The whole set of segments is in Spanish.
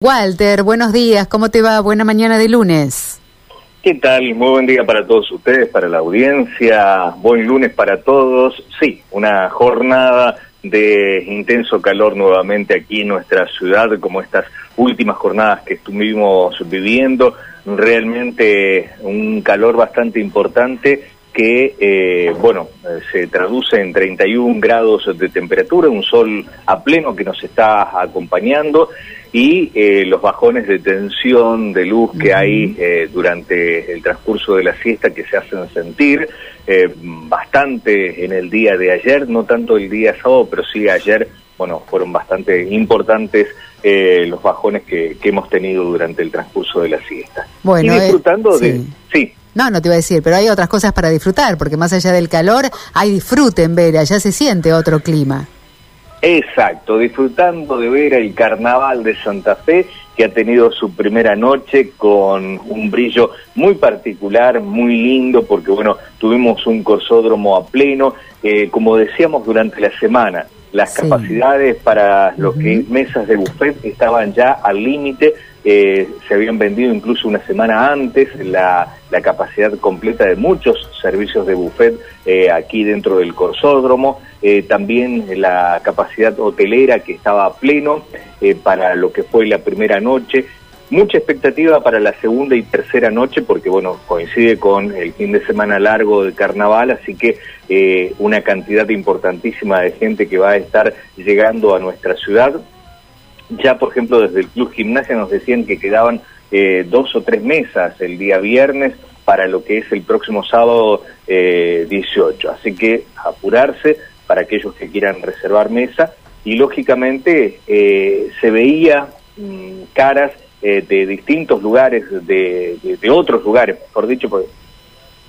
Walter, buenos días, ¿cómo te va? Buena mañana de lunes. ¿Qué tal? Muy buen día para todos ustedes, para la audiencia, buen lunes para todos. Sí, una jornada de intenso calor nuevamente aquí en nuestra ciudad, como estas últimas jornadas que estuvimos viviendo, realmente un calor bastante importante que, eh, bueno, se traduce en 31 grados de temperatura, un sol a pleno que nos está acompañando y eh, los bajones de tensión, de luz que hay eh, durante el transcurso de la siesta que se hacen sentir eh, bastante en el día de ayer, no tanto el día sábado, pero sí ayer, bueno, fueron bastante importantes los bajones que, hemos tenido durante el transcurso de la siesta. Bueno, y disfrutando de... Sí. No, no te iba a decir, pero hay otras cosas para disfrutar, porque más allá del calor, hay disfrute en Vera, ya se siente otro clima. Exacto, disfrutando de ver el carnaval de Santa Fe, que ha tenido su primera noche con un brillo muy particular, muy lindo, porque bueno, tuvimos un corsódromo a pleno, eh, como decíamos durante la semana, las capacidades para los que mesas de buffet estaban ya al límite, eh, se habían vendido incluso una semana antes la, capacidad completa de muchos servicios de buffet eh, aquí dentro del Corsódromo, eh, también la capacidad hotelera que estaba a pleno para lo que fue la primera noche, mucha expectativa para la segunda y tercera noche porque bueno coincide con el fin de semana largo de carnaval así que una cantidad importantísima de gente que va a estar llegando a nuestra ciudad ya, por ejemplo, desde el Club Gimnasia nos decían que quedaban eh, dos o tres mesas el día viernes para lo que es el próximo sábado 18. Eh, Así que apurarse para aquellos que quieran reservar mesa y lógicamente eh, se veía mm, caras de distintos lugares, de, de, otros lugares, mejor dicho, porque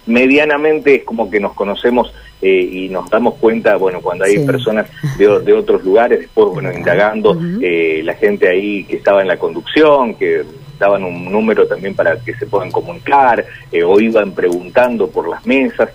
medianamente es como que nos conocemos eh, y nos damos cuenta, bueno, cuando hay personas de, de, otros lugares, después, bueno, indagando, eh, la gente ahí que estaba en la conducción, que daban un número también para que se puedan comunicar, eh, o iban preguntando por las mesas,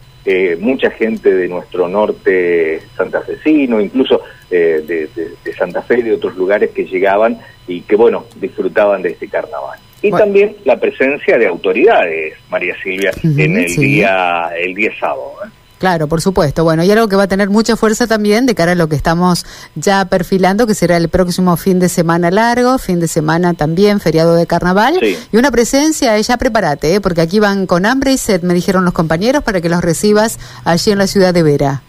mucha gente de nuestro norte santafesino, incluso de, de, de Santa Fe, de otros lugares que llegaban y que, bueno, disfrutaban de este carnaval y también la presencia de autoridades, María Silvia, en el día el día sábado. ¿eh? Claro, por supuesto. Bueno, y algo que va a tener mucha fuerza también de cara a lo que estamos ya perfilando, que será el próximo fin de semana largo, fin de semana también, feriado de carnaval, y una presencia, ya prepárate, ¿eh? porque aquí van con hambre y sed, me dijeron los compañeros, para que los recibas allí en la ciudad de Vera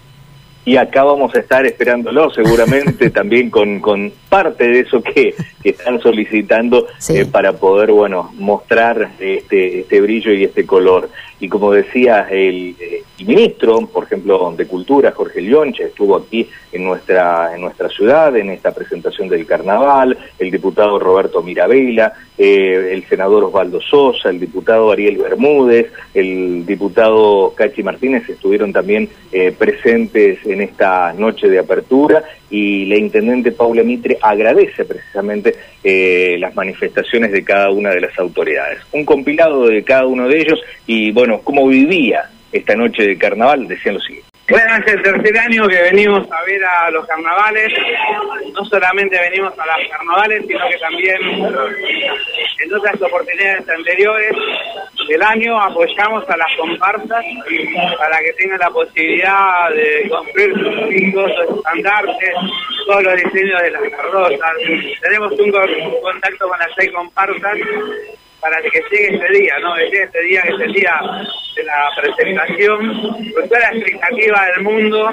y acá vamos a estar esperándolo seguramente también con, con parte de eso que, están solicitando eh, para poder bueno mostrar este, este brillo y este color. Y como decía el, eh, ministro, por ejemplo, de Cultura, Jorge Lionche, estuvo aquí en nuestra, en nuestra ciudad, en esta presentación del carnaval, el diputado Roberto Mirabella, eh, el senador Osvaldo Sosa, el diputado Ariel Bermúdez, el diputado Cachi Martínez estuvieron también presentes en esta noche de apertura y la intendente Paula Mitre agradece precisamente eh, las manifestaciones de cada una de las autoridades. Un compilado de cada uno de ellos y bueno, cómo vivía esta noche de carnaval, decían lo siguiente. Bueno, es el tercer año que venimos a ver a los carnavales. No solamente venimos a los carnavales, sino que también en otras oportunidades anteriores del año apoyamos a las comparsas para que tengan la posibilidad de construir sus picos, sus estandartes, todos los diseños de las carrozas. Tenemos un, contacto con las seis comparsas para que llegue ese día, ¿no? Que llegue ese día que es el día de la presentación, con toda la expectativa del mundo,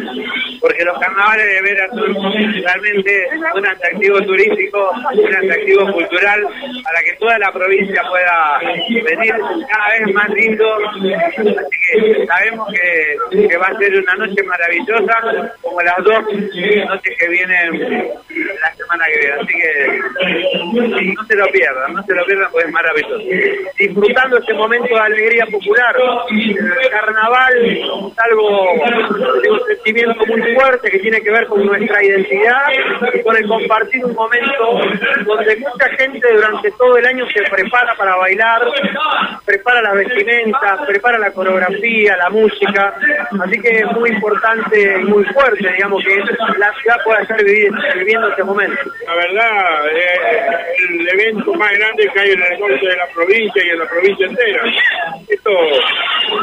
porque los carnavales de Vera son realmente un atractivo turístico, un atractivo cultural, para que toda la provincia pueda venir cada vez más lindo. Así que sabemos que, que va a ser una noche maravillosa, como las dos noches que vienen la semana. Así que no se lo pierdan, no se lo pierdan porque es maravilloso. disfrutando este momento de alegría popular. Carnaval es algo un sentimiento muy fuerte que tiene que ver con nuestra identidad y con el compartir un momento donde mucha gente durante todo el año se prepara para bailar, prepara las vestimentas, prepara la coreografía, la música, así que es muy importante y muy fuerte, digamos, que la ciudad pueda estar viviendo este momento. La verdad, es el evento más grande que hay en el norte de la provincia y en la provincia entera. Esto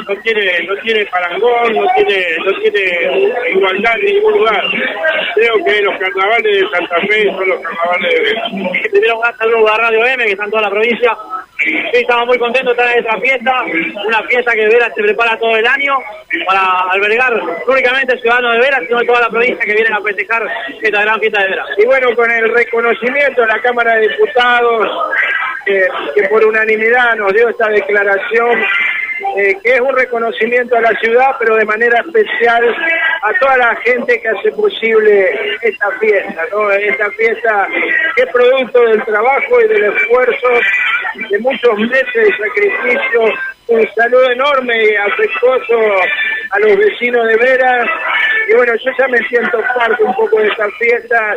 no tiene no tiene parangón, no tiene no tiene igualdad en ningún lugar. Creo que los carnavales de Santa Fe son los carnavales de Vera. Tenemos un saludo a Radio M, que está en toda la provincia. Sí, estamos muy contentos de estar en esta fiesta, una fiesta que Vera se prepara todo el año para albergar no únicamente ciudadanos de Vera, sino toda la provincia que vienen a festejar esta gran fiesta de Vera. Y bueno, con el reconocimiento de la Cámara de Diputados, que por unanimidad nos dio esta declaración eh, que es un reconocimiento a la ciudad, pero de manera especial a toda la gente que hace posible esta fiesta, ¿no? Esta fiesta que es producto del trabajo y del esfuerzo de muchos meses de sacrificio. Un saludo enorme y afectuoso a los vecinos de Vera. Y bueno, yo ya me siento parte un poco de esta fiesta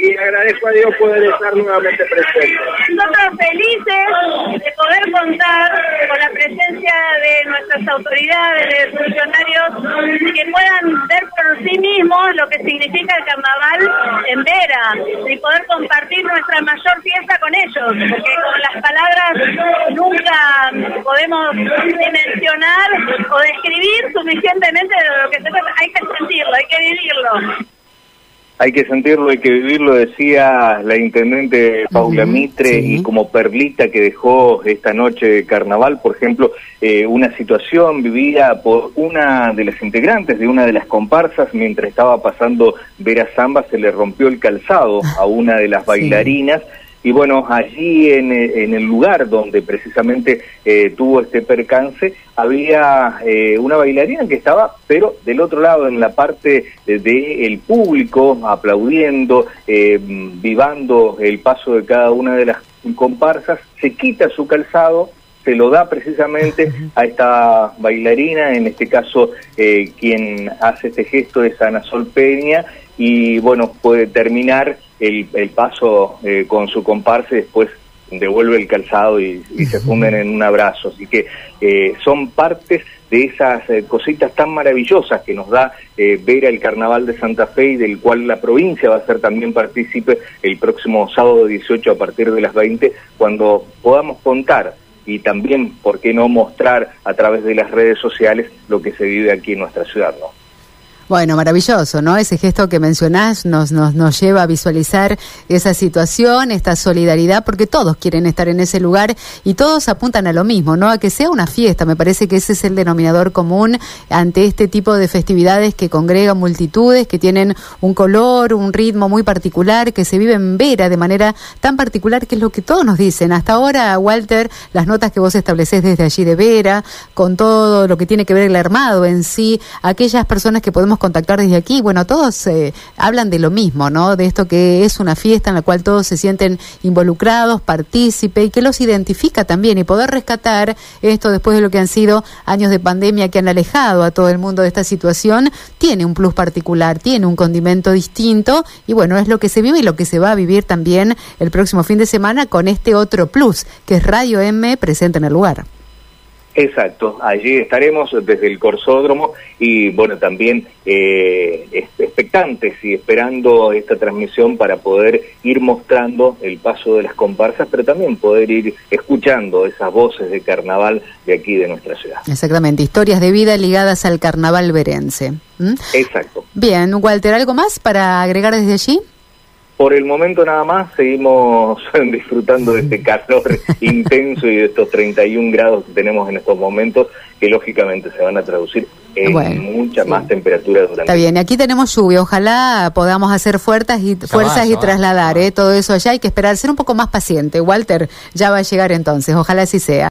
y agradezco a Dios poder estar nuevamente presente. Nosotros felices de poder contar con la presencia de nuestras autoridades, de funcionarios que puedan ver por sí mismos lo que significa el carnaval en Vera y poder compartir nuestra mayor fiesta con ellos, porque con las palabras nunca podemos dimensionar o describir suficientemente lo que se trata. Hay que sentirlo, hay que vivirlo hay que sentirlo, hay que vivirlo, decía la intendente Paula Mitre, y como perlita que dejó esta noche de carnaval, por ejemplo, eh, una situación vivida por una de las integrantes de una de las comparsas, mientras estaba pasando Vera Zamba, se le rompió el calzado a una de las bailarinas. Y bueno, allí en, en el lugar donde precisamente eh, tuvo este percance, había eh, una bailarina que estaba, pero del otro lado, en la parte del público, aplaudiendo, eh, vivando el paso de cada una de las comparsas, se quita su calzado, se lo da precisamente a esta bailarina, en este caso quien hace este gesto es Ana Sol Peña, y bueno, puede terminar el, paso eh, con su comparse, después devuelve el calzado y, se funden en un abrazo. Así que eh, son partes de esas eh, cositas tan maravillosas que nos da ver el Carnaval de Santa Fe y del cual la provincia va a ser también partícipe el próximo sábado 18 a partir de las 20, cuando podamos contar y también, ¿por qué no mostrar a través de las redes sociales lo que se vive aquí en nuestra ciudad? ¿no? Bueno, maravilloso, ¿no? Ese gesto que mencionás nos, nos, nos lleva a visualizar esa situación, esta solidaridad, porque todos quieren estar en ese lugar y todos apuntan a lo mismo, ¿no? A que sea una fiesta. Me parece que ese es el denominador común ante este tipo de festividades que congregan multitudes, que tienen un color, un ritmo muy particular, que se vive en Vera de manera tan particular, que es lo que todos nos dicen. Hasta ahora, Walter, las notas que vos estableces desde allí de Vera, con todo lo que tiene que ver el armado en sí, aquellas personas que podemos contactar desde aquí. Bueno, todos eh, hablan de lo mismo, ¿no? De esto que es una fiesta en la cual todos se sienten involucrados, partícipe y que los identifica también y poder rescatar esto después de lo que han sido años de pandemia que han alejado a todo el mundo de esta situación, tiene un plus particular, tiene un condimento distinto y bueno, es lo que se vive y lo que se va a vivir también el próximo fin de semana con este otro plus que es Radio M presente en el lugar. Exacto, allí estaremos desde el Corsódromo y bueno, también eh, expectantes y esperando esta transmisión para poder ir mostrando el paso de las comparsas, pero también poder ir escuchando esas voces de carnaval de aquí de nuestra ciudad. Exactamente, historias de vida ligadas al carnaval verense. Exacto. Bien, Walter, ¿algo más para agregar desde allí? Por el momento nada más, seguimos disfrutando de este calor intenso y de estos 31 grados que tenemos en estos momentos, que lógicamente se van a traducir en mucha más temperatura durante Está bien, aquí tenemos lluvia, ojalá podamos hacer fuerzas y, fuerzas y trasladar eh, todo eso allá, hay que esperar, ser un poco más paciente. Walter ya va a llegar entonces, ojalá así sea.